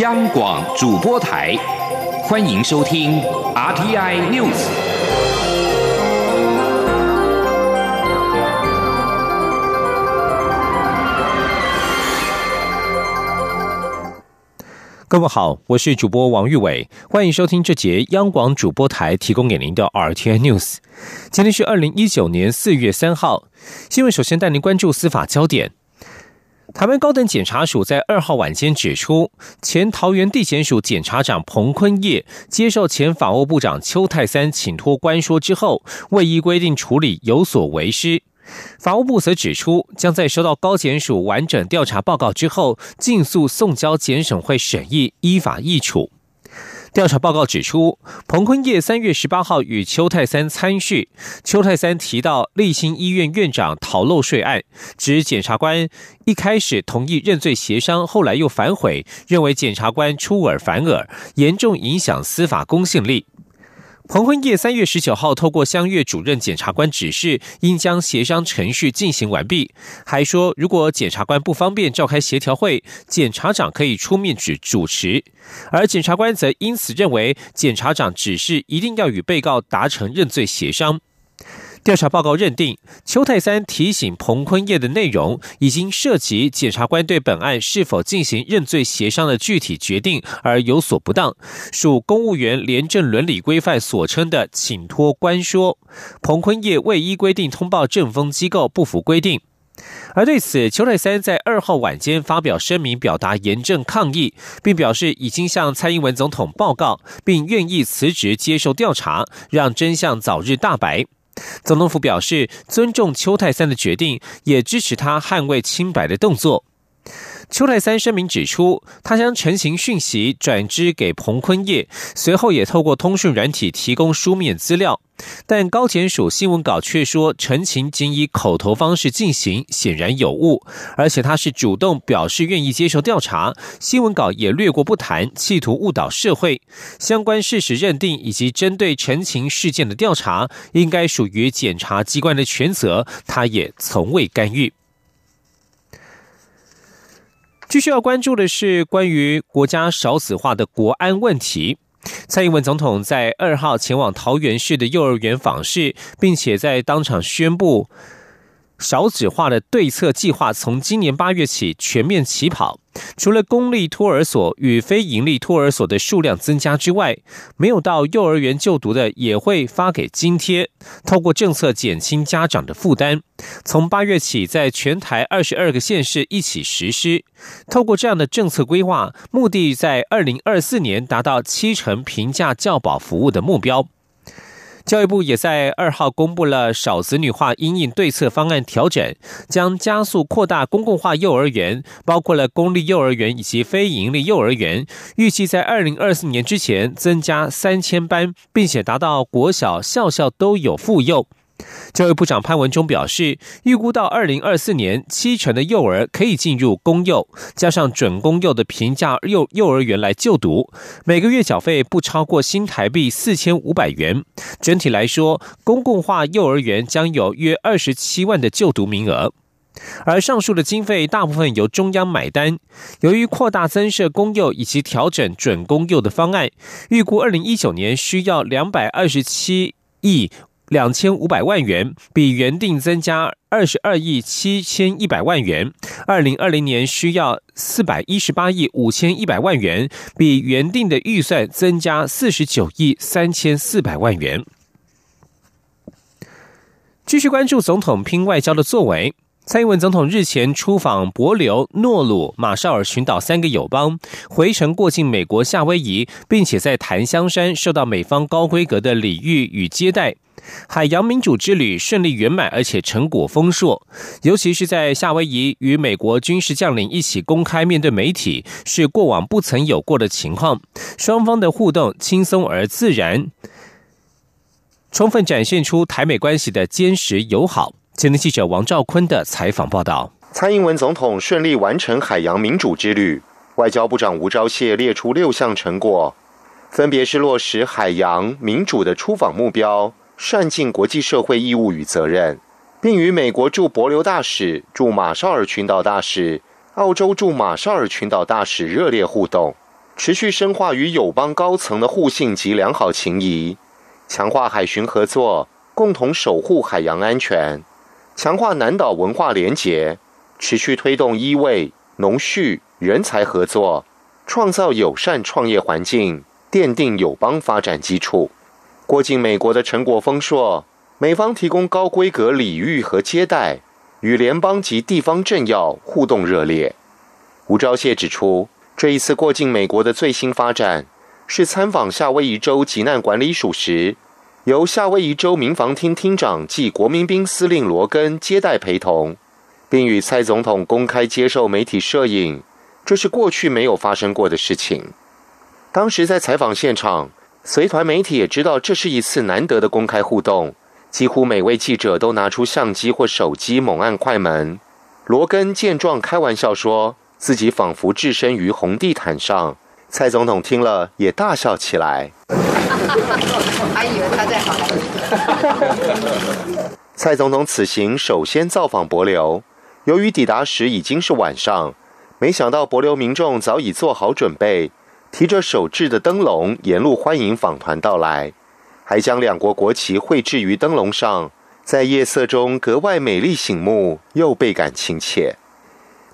央广主播台，欢迎收听 RTI News。各位好，我是主播王玉伟，欢迎收听这节央广主播台提供给您的 RTI News。今天是二零一九年四月三号，新闻首先带您关注司法焦点。台湾高等检察署在二号晚间指出，前桃园地检署检察长彭坤业接受前法务部长邱泰三请托关说之后，未依规定处理有所为失。法务部则指出，将在收到高检署完整调查报告之后，尽速送交检审会审议，依法议处。调查报告指出，彭坤业三月十八号与邱泰三参叙，邱泰三提到立新医院院长逃漏税案，指检察官一开始同意认罪协商，后来又反悔，认为检察官出尔反尔，严重影响司法公信力。彭坤业三月十九号透过相约主任检察官指示，应将协商程序进行完毕。还说，如果检察官不方便召开协调会，检察长可以出面主主持。而检察官则因此认为，检察长指示一定要与被告达成认罪协商。调查报告认定，邱泰三提醒彭坤业的内容已经涉及检察官对本案是否进行认罪协商的具体决定而有所不当，属公务员廉政伦理规范所称的请托官说。彭坤业未依规定通报政风机构，不符规定。而对此，邱泰三在二号晚间发表声明，表达严正抗议，并表示已经向蔡英文总统报告，并愿意辞职接受调查，让真相早日大白。总统府表示尊重邱泰三的决定，也支持他捍卫清白的动作。邱泰三声明指出，他将陈情讯息转支给彭坤业，随后也透过通讯软体提供书面资料。但高检署新闻稿却说，陈情仅以口头方式进行，显然有误。而且他是主动表示愿意接受调查，新闻稿也略过不谈，企图误导社会。相关事实认定以及针对陈情事件的调查，应该属于检察机关的权责，他也从未干预。继续要关注的是关于国家少子化的国安问题。蔡英文总统在二号前往桃园市的幼儿园访视，并且在当场宣布少子化的对策计划，从今年八月起全面起跑。除了公立托儿所与非营利托儿所的数量增加之外，没有到幼儿园就读的也会发给津贴，透过政策减轻家长的负担。从八月起，在全台二十二个县市一起实施。透过这样的政策规划，目的在二零二四年达到七成平价教保服务的目标。教育部也在二号公布了少子女化因应对策方案调整，将加速扩大公共化幼儿园，包括了公立幼儿园以及非营利幼儿园，预计在二零二四年之前增加三千班，并且达到国小校校都有妇幼。教育部长潘文忠表示，预估到二零二四年，七成的幼儿可以进入公幼，加上准公幼的平价幼幼儿园来就读，每个月缴费不超过新台币四千五百元。整体来说，公共化幼儿园将有约二十七万的就读名额。而上述的经费大部分由中央买单。由于扩大增设公幼以及调整准公幼的方案，预估二零一九年需要两百二十七亿。两千五百万元，比原定增加二十二亿七千一百万元。二零二零年需要四百一十八亿五千一百万元，比原定的预算增加四十九亿三千四百万元。继续关注总统拼外交的作为。蔡英文总统日前出访博琉、诺鲁、马绍尔群岛三个友邦，回程过境美国夏威夷，并且在檀香山受到美方高规格的礼遇与接待。海洋民主之旅顺利圆满，而且成果丰硕。尤其是在夏威夷与美国军事将领一起公开面对媒体，是过往不曾有过的情况。双方的互动轻松而自然，充分展现出台美关系的坚实友好。前天记者王兆坤的采访报道：蔡英文总统顺利完成海洋民主之旅，外交部长吴钊燮列出六项成果，分别是落实海洋民主的出访目标。善尽国际社会义务与责任，并与美国驻博琉大使、驻马绍尔群岛大使、澳洲驻马绍尔群岛大使热烈互动。持续深化与友邦高层的互信及良好情谊，强化海巡合作，共同守护海洋安全，强化南岛文化联结，持续推动医卫、农畜、人才合作，创造友善创业环境，奠定友邦发展基础。过境美国的陈国峰说：“美方提供高规格礼遇和接待，与联邦及地方政要互动热烈。”吴钊燮指出。这一次过境美国的最新发展，是参访夏威夷州急难管理署时，由夏威夷州民防厅厅长暨国民兵司令罗根接待陪同，并与蔡总统公开接受媒体摄影，这是过去没有发生过的事情。当时在采访现场，随团媒体也知道这是一次难得的公开互动，几乎每位记者都拿出相机或手机猛按快门。罗根见状开玩笑说。自己仿佛置身于红地毯上，蔡总统听了也大笑起来。还以为他在好。蔡总统此行首先造访博流，由于抵达时已经是晚上，没想到博流民众早已做好准备，提着手制的灯笼沿路欢迎访团到来，还将两国国旗绘制于灯笼上，在夜色中格外美丽醒目，又倍感亲切。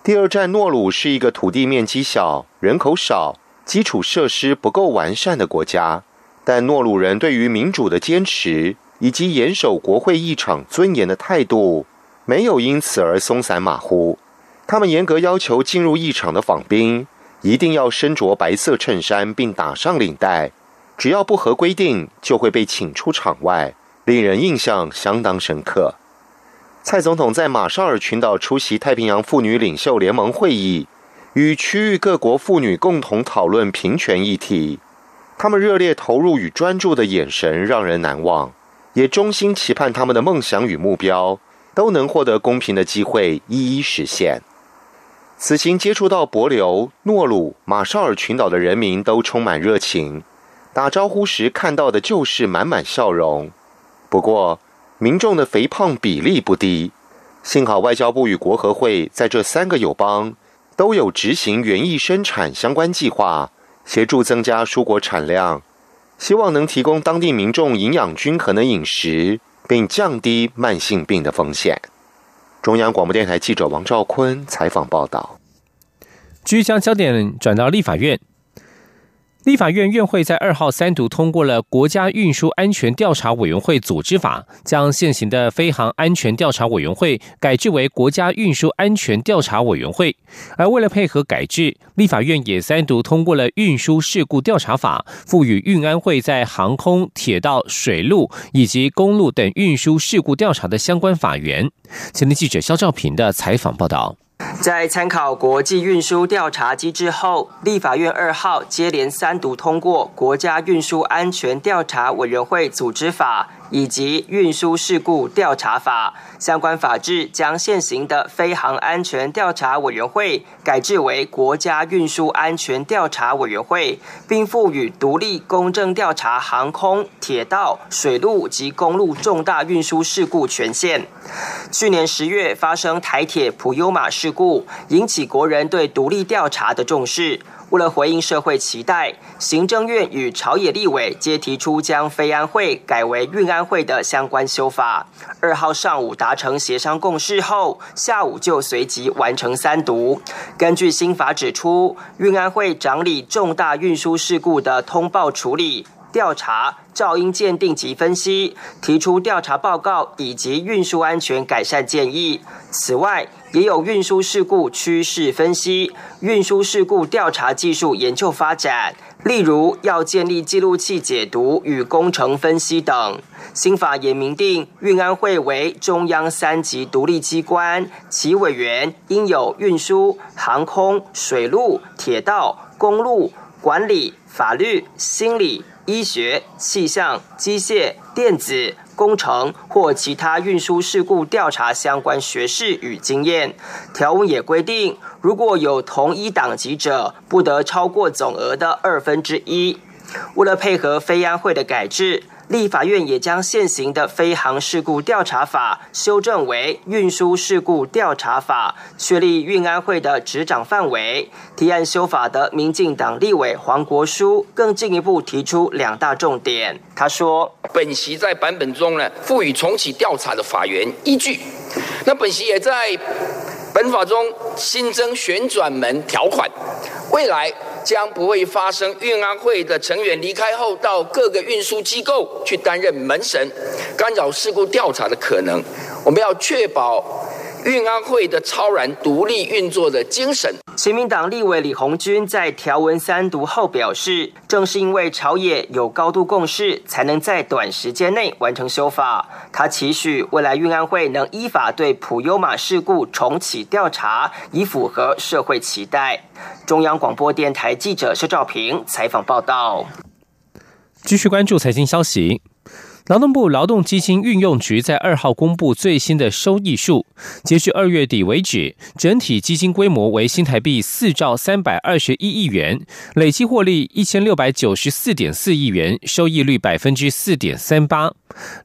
第二站诺鲁是一个土地面积小、人口少、基础设施不够完善的国家，但诺鲁人对于民主的坚持以及严守国会议场尊严的态度，没有因此而松散马虎。他们严格要求进入议场的访宾一定要身着白色衬衫并打上领带，只要不合规定就会被请出场外，令人印象相当深刻。蔡总统在马绍尔群岛出席太平洋妇女领袖联盟会议，与区域各国妇女共同讨论平权议题。他们热烈投入与专注的眼神让人难忘，也衷心期盼他们的梦想与目标都能获得公平的机会一一实现。此行接触到帛琉、诺鲁、马绍尔群岛的人民都充满热情，打招呼时看到的就是满满笑容。不过，民众的肥胖比例不低，幸好外交部与国合会在这三个友邦都有执行园艺生产相关计划，协助增加蔬果产量，希望能提供当地民众营养均衡的饮食，并降低慢性病的风险。中央广播电台记者王兆坤采访报道。据将焦点转到立法院。立法院院会在二号三读通过了《国家运输安全调查委员会组织法》，将现行的飞航安全调查委员会改制为国家运输安全调查委员会。而为了配合改制，立法院也三读通过了《运输事故调查法》，赋予运安会在航空、铁道、水路以及公路等运输事故调查的相关法源。前天记者肖兆平的采访报道。在参考国际运输调查机制后，立法院二号接连三读通过《国家运输安全调查委员会组织法》。以及运输事故调查法相关法制，将现行的飞航安全调查委员会改制为国家运输安全调查委员会，并赋予独立公正调查航空、铁道、水路及公路重大运输事故权限。去年十月发生台铁普悠玛事故，引起国人对独立调查的重视。为了回应社会期待，行政院与朝野立委皆提出将非安会改为运安会的相关修法。二号上午达成协商共识后，下午就随即完成三读。根据新法指出，运安会掌理重大运输事故的通报处理。调查、噪音鉴定及分析，提出调查报告以及运输安全改善建议。此外，也有运输事故趋势分析、运输事故调查技术研究发展，例如要建立记录器解读与工程分析等。新法也明定，运安会为中央三级独立机关，其委员应有运输、航空、水路、铁道、公路管理、法律、心理。医学、气象、机械、电子、工程或其他运输事故调查相关学士与经验。条文也规定，如果有同一党籍者，不得超过总额的二分之一。为了配合非安会的改制。立法院也将现行的飞航事故调查法修正为运输事故调查法，确立运安会的执掌范围。提案修法的民进党立委黄国书更进一步提出两大重点。他说：“本席在版本中呢，赋予重启调查的法源依据。那本席也在本法中新增旋转门条款，未来。”将不会发生运安会的成员离开后到各个运输机构去担任门神，干扰事故调查的可能。我们要确保。运安会的超然独立运作的精神。新民党立委李红军在条文三读后表示，正是因为朝野有高度共识，才能在短时间内完成修法。他期许未来运安会能依法对普悠马事故重启调查，以符合社会期待。中央广播电台记者施兆平采访报道。继续关注财经消息。劳动部劳动基金运用局在二号公布最新的收益数，截至二月底为止，整体基金规模为新台币四兆三百二十一亿元，累计获利一千六百九十四点四亿元，收益率百分之四点三八。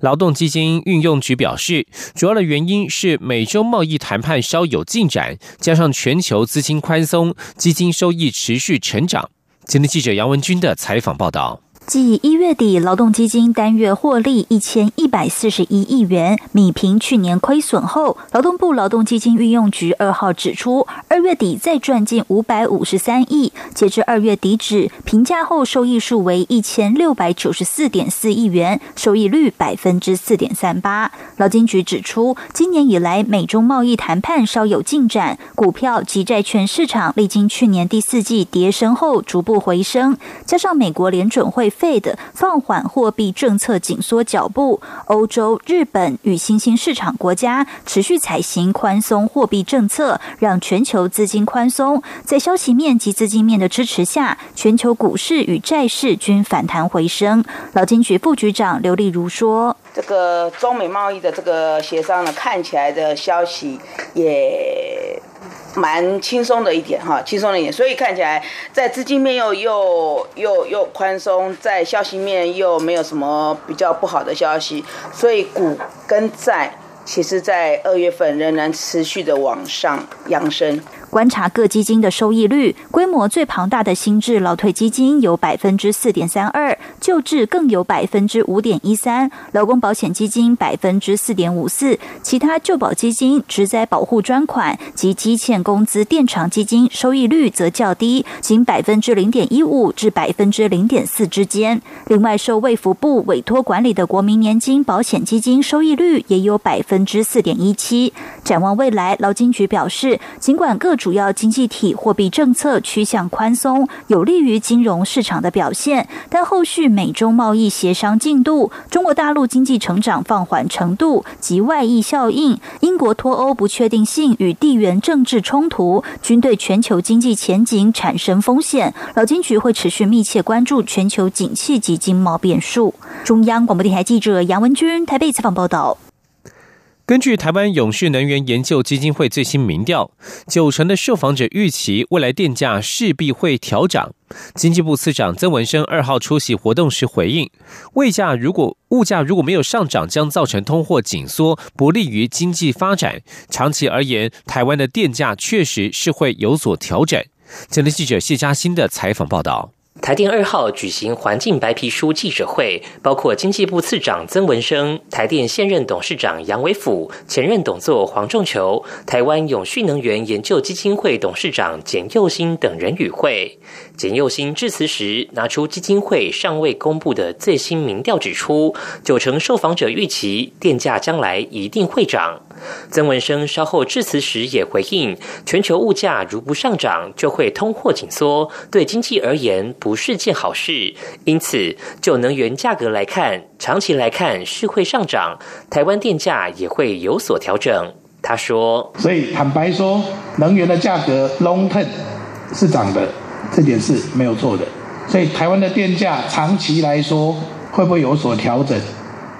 劳动基金运用局表示，主要的原因是美洲贸易谈判稍有进展，加上全球资金宽松，基金收益持续成长。今天记者杨文军的采访报道。继一月底劳动基金单月获利一千一百四十一亿元，米平去年亏损后，劳动部劳动基金运用局二号指出，二月底再赚近五百五十三亿，截至二月底止，平价后收益数为一千六百九十四点四亿元，收益率百分之四点三八。劳金局指出，今年以来美中贸易谈判稍有进展，股票及债券市场历经去年第四季跌升后逐步回升，加上美国联准会。Fed 放缓货币政策紧缩脚步，欧洲、日本与新兴市场国家持续采行宽松货币政策，让全球资金宽松。在消息面及资金面的支持下，全球股市与债市均反弹回升。劳金局副局长刘丽如说：“这个中美贸易的这个协商呢，看起来的消息也。”蛮轻松的一点哈，轻松的一点，所以看起来在资金面又又又又宽松，在消息面又没有什么比较不好的消息，所以股跟债其实在二月份仍然持续的往上扬升。观察各基金的收益率，规模最庞大的新制劳退基金有百分之四点三二，旧制更有百分之五点一三，劳工保险基金百分之四点五四，其他旧保基金、职灾保护专款及基欠工资垫偿基金收益率则较低，仅百分之零点一五至百分之零点四之间。另外，受卫福部委托管理的国民年金保险基金收益率也有百分之四点一七。展望未来，劳金局表示，尽管各主要经济体货币政策趋向宽松，有利于金融市场的表现。但后续美中贸易协商进度、中国大陆经济成长放缓程度及外溢效应、英国脱欧不确定性与地缘政治冲突，均对全球经济前景产生风险。老金局会持续密切关注全球景气及经贸变数。中央广播电台记者杨文君台北采访报道。根据台湾永续能源研究基金会最新民调，九成的受访者预期未来电价势必会调涨。经济部次长曾文生二号出席活动时回应，物价如果物价如果没有上涨，将造成通货紧缩，不利于经济发展。长期而言，台湾的电价确实是会有所调整。前天记者谢嘉欣的采访报道。台电二号举行环境白皮书记者会，包括经济部次长曾文生、台电现任董事长杨伟甫、前任董座黄仲球、台湾永续能源研究基金会董事长简佑新等人与会。简佑新致辞时，拿出基金会尚未公布的最新民调，指出九成受访者预期电价将来一定会涨。曾文生稍后致辞时也回应，全球物价如不上涨，就会通货紧缩，对经济而言不是件好事。因此，就能源价格来看，长期来看是会上涨，台湾电价也会有所调整。他说：“所以坦白说，能源的价格 long term 是涨的，这点是没有错的。所以台湾的电价长期来说会不会有所调整？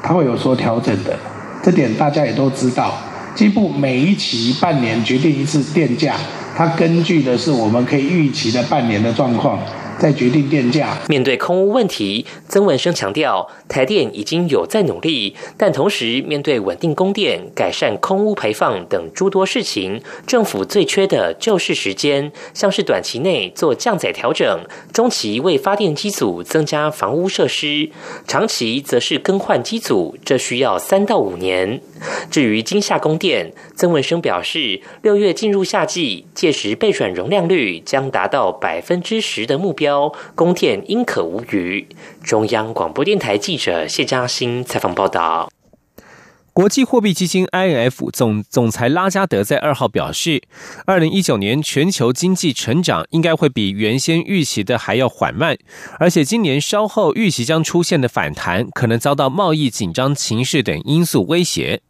它会有所调整的。”这点大家也都知道，基部每一期半年决定一次电价，它根据的是我们可以预期的半年的状况，再决定电价。面对空屋问题，曾文生强调，台电已经有在努力，但同时面对稳定供电、改善空屋排放等诸多事情，政府最缺的就是时间。像是短期内做降载调整，中期为发电机组增加房屋设施，长期则是更换机组，这需要三到五年。至于今夏供电，曾文生表示，六月进入夏季，届时备转容量率将达到百分之十的目标标，供电应可无虞。中央广播电台记者谢嘉欣采访报道。国际货币基金 IMF 总总裁拉加德在二号表示，二零一九年全球经济成长应该会比原先预期的还要缓慢，而且今年稍后预期将出现的反弹，可能遭到贸易紧张情势等因素威胁。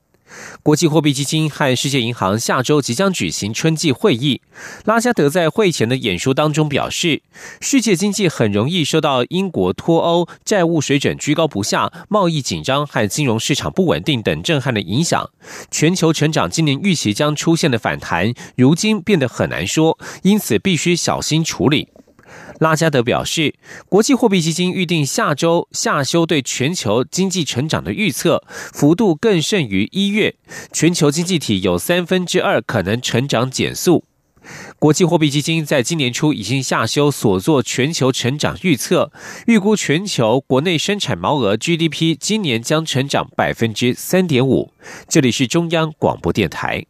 国际货币基金和世界银行下周即将举行春季会议。拉加德在会前的演说当中表示，世界经济很容易受到英国脱欧、债务水准居高不下、贸易紧张和金融市场不稳定等震撼的影响。全球成长今年预期将出现的反弹，如今变得很难说，因此必须小心处理。拉加德表示，国际货币基金预定下周下修对全球经济成长的预测，幅度更甚于一月。全球经济体有三分之二可能成长减速。国际货币基金在今年初已经下修所做全球成长预测，预估全球国内生产毛额 GDP 今年将成长百分之三点五。这里是中央广播电台。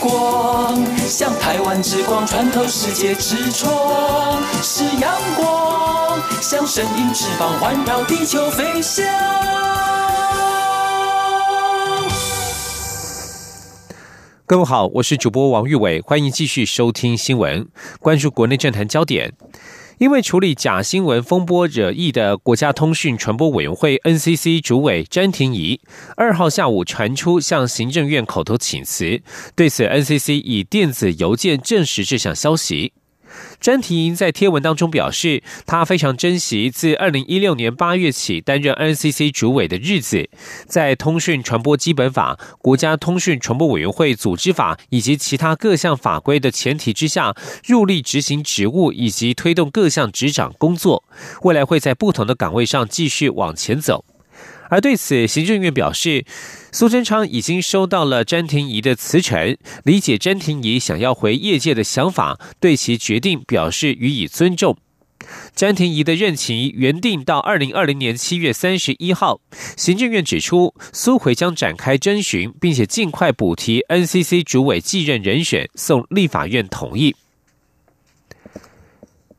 光，像台湾之光穿透世界之窗；是阳光，像神鹰翅膀环绕地球飞翔。各位好，我是主播王玉伟，欢迎继续收听新闻，关注国内政坛焦点。因为处理假新闻风波惹议的国家通讯传播委员会 NCC 主委詹廷仪，二号下午传出向行政院口头请辞，对此 NCC 以电子邮件证实这项消息。詹婷莹在贴文当中表示，她非常珍惜自二零一六年八月起担任 NCC 主委的日子，在通讯传播基本法、国家通讯传播委员会组织法以及其他各项法规的前提之下，入力执行职务以及推动各项执掌工作，未来会在不同的岗位上继续往前走。而对此，行政院表示，苏贞昌已经收到了詹婷仪的辞呈，理解詹婷仪想要回业界的想法，对其决定表示予以尊重。詹婷仪的任期原定到二零二零年七月三十一号，行政院指出，苏回将展开征询，并且尽快补提 NCC 主委继任人选，送立法院同意。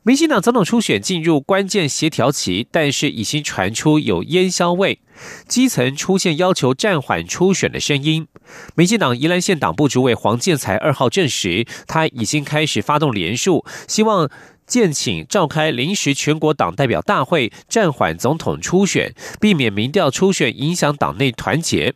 民进党总统初选进入关键协调期，但是已经传出有烟硝味，基层出现要求暂缓初选的声音。民进党宜兰县党部主委黄建才二号证实，他已经开始发动联署，希望。建请召开临时全国党代表大会，暂缓总统初选，避免民调初选影响党内团结。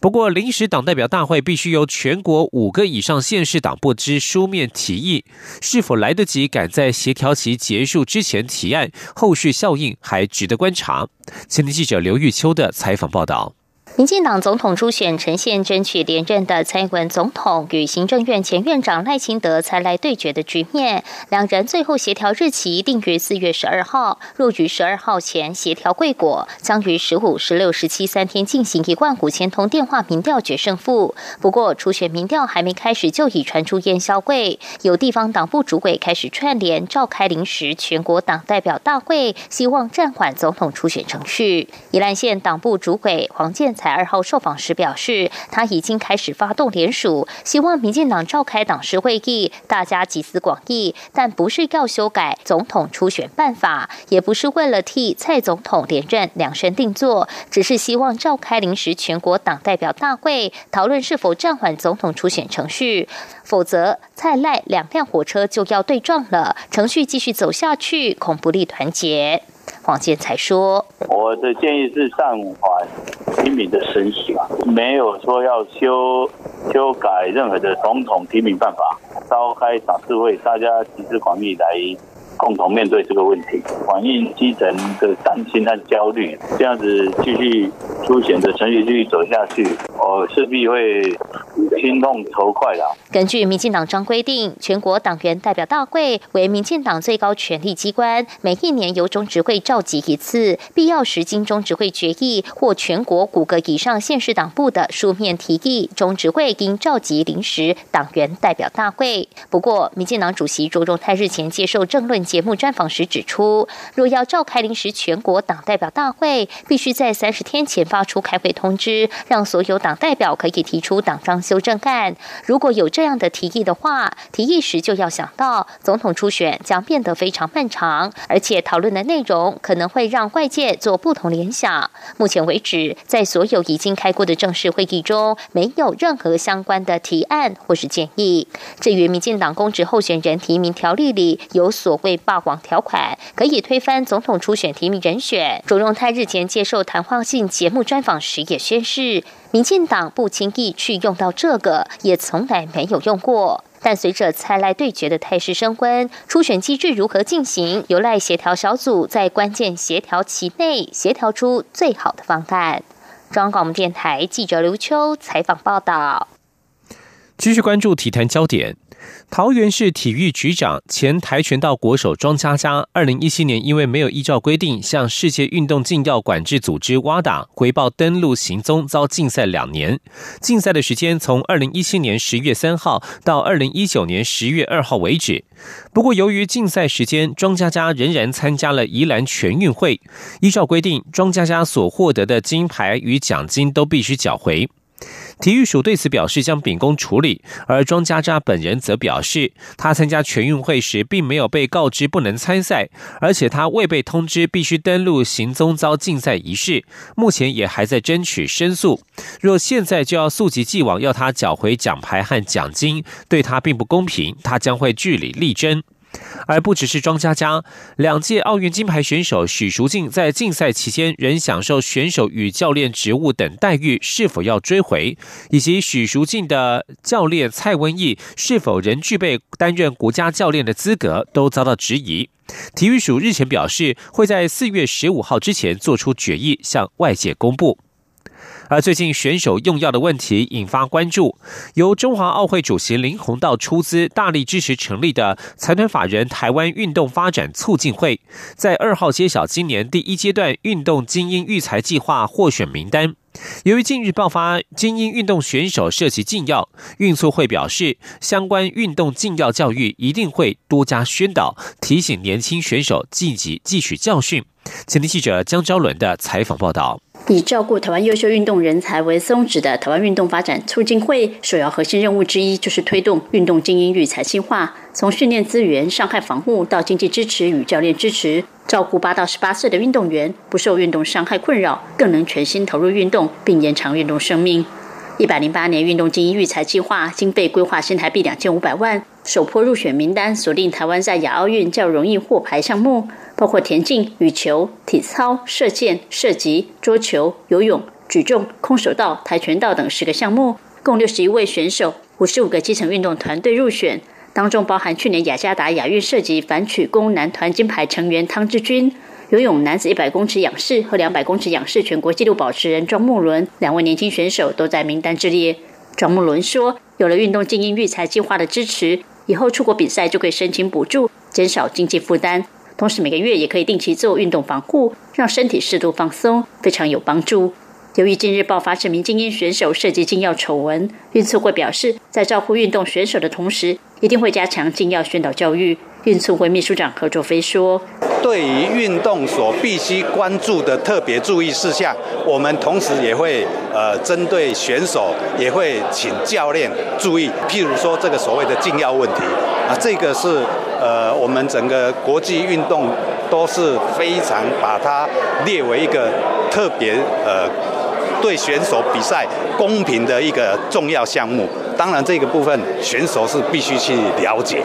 不过，临时党代表大会必须由全国五个以上县市党部之书面提议，是否来得及赶在协调期结束之前提案，后续效应还值得观察。前天记者刘玉秋的采访报道。民进党总统初选呈现争取连任的蔡英文总统与行政院前院长赖清德才来对决的局面，两人最后协调日期定于四月十二号，若于十二号前协调未果，将于十五、十六、十七三天进行一万五千通电话民调决胜负。不过，初选民调还没开始就已传出烟消会，有地方党部主委开始串联召开临时全国党代表大会，希望暂缓总统初选程序。宜兰县党部主委黄建才二号受访时表示，他已经开始发动联署，希望民进党召开党事会议，大家集思广益，但不是要修改总统初选办法，也不是为了替蔡总统连任量身定做，只是希望召开临时全国党代表大会，讨论是否暂缓总统初选程序，否则蔡赖两辆火车就要对撞了，程序继续走下去，恐不利团结。黄建才说：“我的建议是暂缓提名的申请，没有说要修修改任何的总统提名办法。召开党事会，大家集思广益来共同面对这个问题，反映基层的担心和焦虑。这样子继续出选的程序继续走下去，我势必会心痛头快的。根据民进党章规定，全国党员代表大会为民进党最高权力机关，每一年由中执会召集一次，必要时经中执会决议或全国五个以上县市党部的书面提议，中执会应召集临时党员代表大会。不过，民进党主席卓荣泰日前接受政论节目专访时指出，若要召开临时全国党代表大会，必须在三十天前发出开会通知，让所有党代表可以提出党章修正案。如果有这样的提议的话，提议时就要想到总统初选将变得非常漫长，而且讨论的内容可能会让外界做不同联想。目前为止，在所有已经开过的正式会议中，没有任何相关的提案或是建议。至于民进党公职候选人提名条例里有所谓霸王条款，可以推翻总统初选提名人选。卓荣泰日前接受谈话性节目专访时也宣示，民进党党不轻易去用到这个，也从来没有用过。但随着蔡赖对决的态势升温，初选机制如何进行，由赖协调小组在关键协调期内协调出最好的方案。中央广播电台记者刘秋采访报道。继续关注体坛焦点。桃园市体育局长、前跆拳道国手庄家佳，二零一七年因为没有依照规定向世界运动禁药管制组织 WADA 回报登录行踪，遭禁赛两年。禁赛的时间从二零一七年十月三号到二零一九年十月二号为止。不过，由于禁赛时间，庄家佳仍然参加了宜兰全运会。依照规定，庄家佳所获得的金牌与奖金都必须缴回。体育署对此表示将秉公处理，而庄家扎本人则表示，他参加全运会时并没有被告知不能参赛，而且他未被通知必须登录行踪遭禁赛一事，目前也还在争取申诉。若现在就要溯及既往要他缴回奖牌和奖金，对他并不公平，他将会据理力争。而不只是庄家佳，两届奥运金牌选手许淑净在竞赛期间仍享受选手与教练职务等待遇，是否要追回？以及许淑净的教练蔡文义是否仍具备担任国家教练的资格，都遭到质疑。体育署日前表示，会在四月十五号之前做出决议，向外界公布。而最近选手用药的问题引发关注，由中华奥会主席林鸿道出资大力支持成立的财团法人台湾运动发展促进会，在二号揭晓今年第一阶段运动精英育才计划获选名单。由于近日爆发精英运动选手涉及禁药，运促会表示，相关运动禁药教育一定会多加宣导，提醒年轻选手积极汲取教训。前天记者江昭伦的采访报道。以照顾台湾优秀运动人才为宗旨的台湾运动发展促进会，首要核心任务之一就是推动运动精英育才计划，从训练资源、伤害防护到经济支持与教练支持，照顾八到十八岁的运动员不受运动伤害困扰，更能全心投入运动，并延长运动生命。一百零八年运动精英育才计划经费规划新台币两千五百万，首波入选名单锁定台湾在亚奥运较容易获牌项目。包括田径、羽球、体操、射箭、射击、桌球、游泳、举重、空手道、跆拳道等十个项目，共六十一位选手，五十五个基层运动团队入选，当中包含去年雅加达亚运射击反曲弓男团金牌成员汤志军，游泳男子一百公尺仰式和两百公尺仰式全国纪录保持人庄木伦两位年轻选手都在名单之列。庄木伦说：“有了运动精英育才计划的支持，以后出国比赛就可以申请补助，减少经济负担。”同时每个月也可以定期做运动防护，让身体适度放松，非常有帮助。由于近日爆发这名精英选手涉及禁药丑闻，运促会表示，在照顾运动选手的同时，一定会加强禁药宣导教育。运促会秘书长何卓飞说：“对于运动所必须关注的特别注意事项，我们同时也会呃针对选手，也会请教练注意。譬如说这个所谓的禁药问题啊，这个是。”呃，我们整个国际运动都是非常把它列为一个特别呃，对选手比赛公平的一个重要项目。当然，这个部分选手是必须去了解。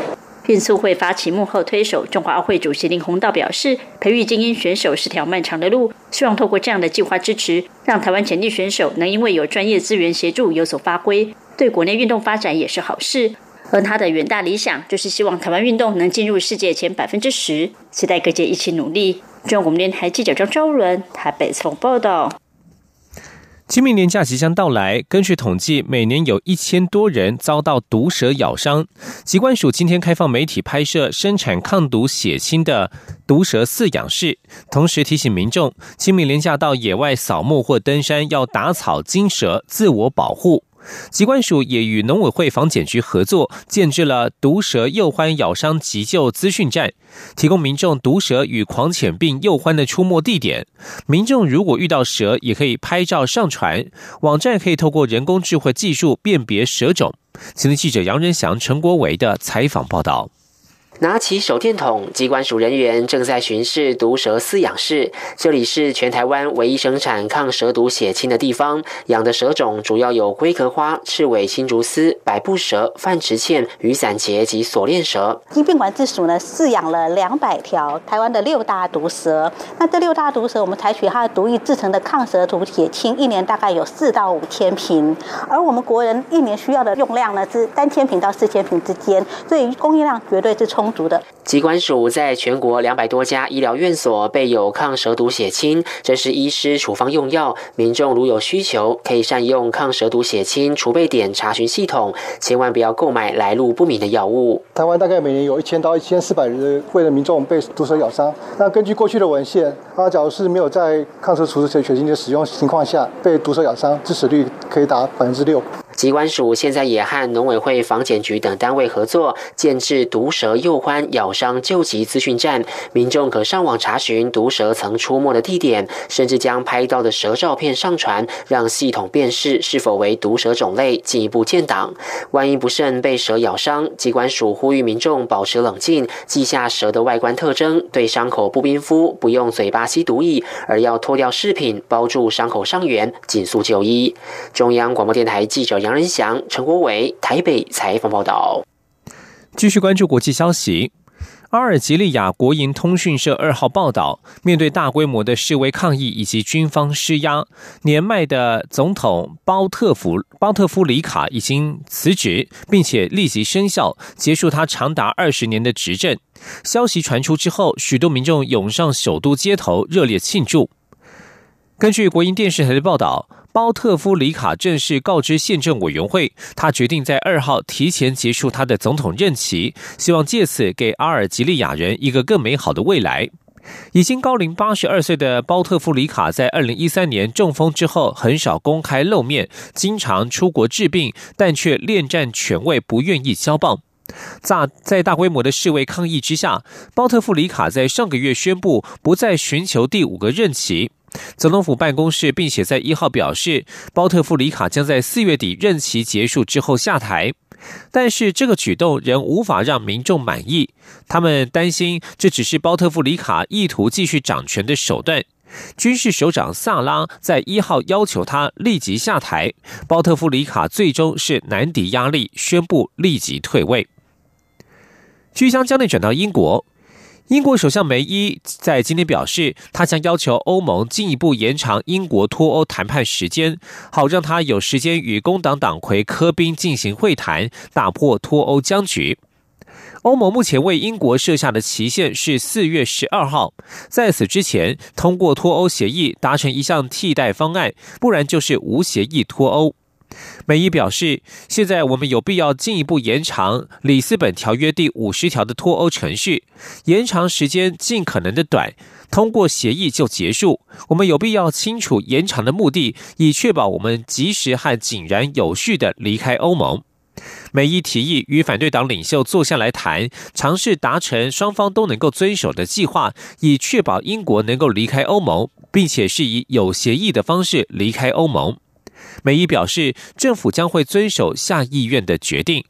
运速会发起幕后推手中华奥会主席林鸿道表示，培育精英选手是条漫长的路，希望透过这样的计划支持，让台湾潜力选手能因为有专业资源协助有所发挥，对国内运动发展也是好事。而他的远大理想就是希望台湾运动能进入世界前百分之十，期待各界一起努力。中央广播电台记者张昭伦台北从报道。清明年假即将到来，根据统计，每年有一千多人遭到毒蛇咬伤。疾管署今天开放媒体拍摄生产抗毒血清的毒蛇饲养室，同时提醒民众，清明年假到野外扫墓或登山要打草惊蛇，自我保护。疾管署也与农委会防检局合作，建制了毒蛇幼獾咬伤急救资讯站，提供民众毒蛇与狂犬病幼獾的出没地点。民众如果遇到蛇，也可以拍照上传网站，可以透过人工智慧技术辨别蛇种。新闻记者杨仁祥、陈国维的采访报道。拿起手电筒，机关署人员正在巡视毒蛇饲养室。这里是全台湾唯一生产抗蛇毒血清的地方，养的蛇种主要有龟壳花、赤尾青竹丝、百步蛇、饭池茜、雨伞节及锁链蛇。疾病管制署呢饲养了两百条台湾的六大毒蛇。那这六大毒蛇，我们采取它的毒液制成的抗蛇毒血清，一年大概有四到五千瓶。而我们国人一年需要的用量呢是三千瓶到四千瓶之间，所以供应量绝对是充。机关署在全国两百多家医疗院所备有抗蛇毒血清，这是医师处方用药。民众如有需求，可以善用抗蛇毒血清储备点查询系统，千万不要购买来路不明的药物。台湾大概每年有一千到一千四百人为了民众被毒蛇咬伤。那根据过去的文献，他假如是没有在抗蛇毒血清的使用情况下被毒蛇咬伤，致死率可以达百分之六。机关署现在也和农委会、防检局等单位合作，建制毒蛇幼獾咬伤救急资讯站，民众可上网查询毒蛇曾出没的地点，甚至将拍到的蛇照片上传，让系统辨识是否为毒蛇种类，进一步建档。万一不慎被蛇咬伤，机关署呼吁民众保持冷静，记下蛇的外观特征，对伤口不冰敷，不用嘴巴吸毒液，而要脱掉饰品包住伤口伤员，紧速就医。中央广播电台记者杨。杨仁祥、陈国伟台北采访报道。继续关注国际消息。阿尔及利亚国营通讯社二号报道，面对大规模的示威抗议以及军方施压，年迈的总统包特夫包特夫里卡已经辞职，并且立即生效，结束他长达二十年的执政。消息传出之后，许多民众涌上首都街头，热烈庆祝。根据国营电视台的报道。包特夫里卡正式告知宪政委员会，他决定在二号提前结束他的总统任期，希望借此给阿尔及利亚人一个更美好的未来。已经高龄八十二岁的包特夫里卡在二零一三年中风之后，很少公开露面，经常出国治病，但却恋战权位，不愿意交棒。在在大规模的示威抗议之下，包特夫里卡在上个月宣布不再寻求第五个任期。总统府办公室并且在一号表示，包特夫里卡将在四月底任期结束之后下台。但是这个举动仍无法让民众满意，他们担心这只是包特夫里卡意图继续掌权的手段。军事首长萨拉在一号要求他立即下台，包特夫里卡最终是难敌压力，宣布立即退位。据将将内转到英国。英国首相梅伊在今天表示，他将要求欧盟进一步延长英国脱欧谈判时间，好让他有时间与工党党魁科宾进行会谈，打破脱欧僵局。欧盟目前为英国设下的期限是四月十二号，在此之前通过脱欧协议，达成一项替代方案，不然就是无协议脱欧。梅伊表示，现在我们有必要进一步延长里斯本条约第五十条的脱欧程序，延长时间尽可能的短，通过协议就结束。我们有必要清楚延长的目的，以确保我们及时和井然有序的离开欧盟。梅伊提议与反对党领袖坐下来谈，尝试达成双方都能够遵守的计划，以确保英国能够离开欧盟，并且是以有协议的方式离开欧盟。梅伊表示，政府将会遵守下议院的决定。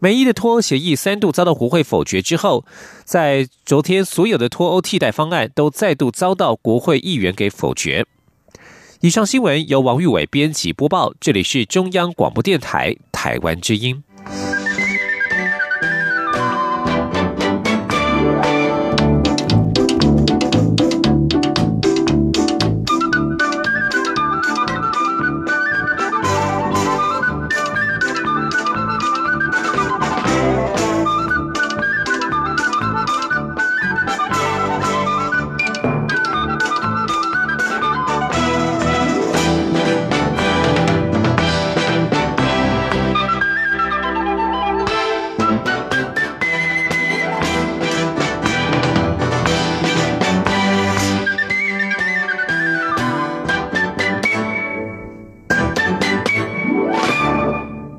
美伊的脱欧协议三度遭到国会否决之后，在昨天，所有的脱欧替代方案都再度遭到国会议员给否决。以上新闻由王玉伟编辑播报，这里是中央广播电台台湾之音。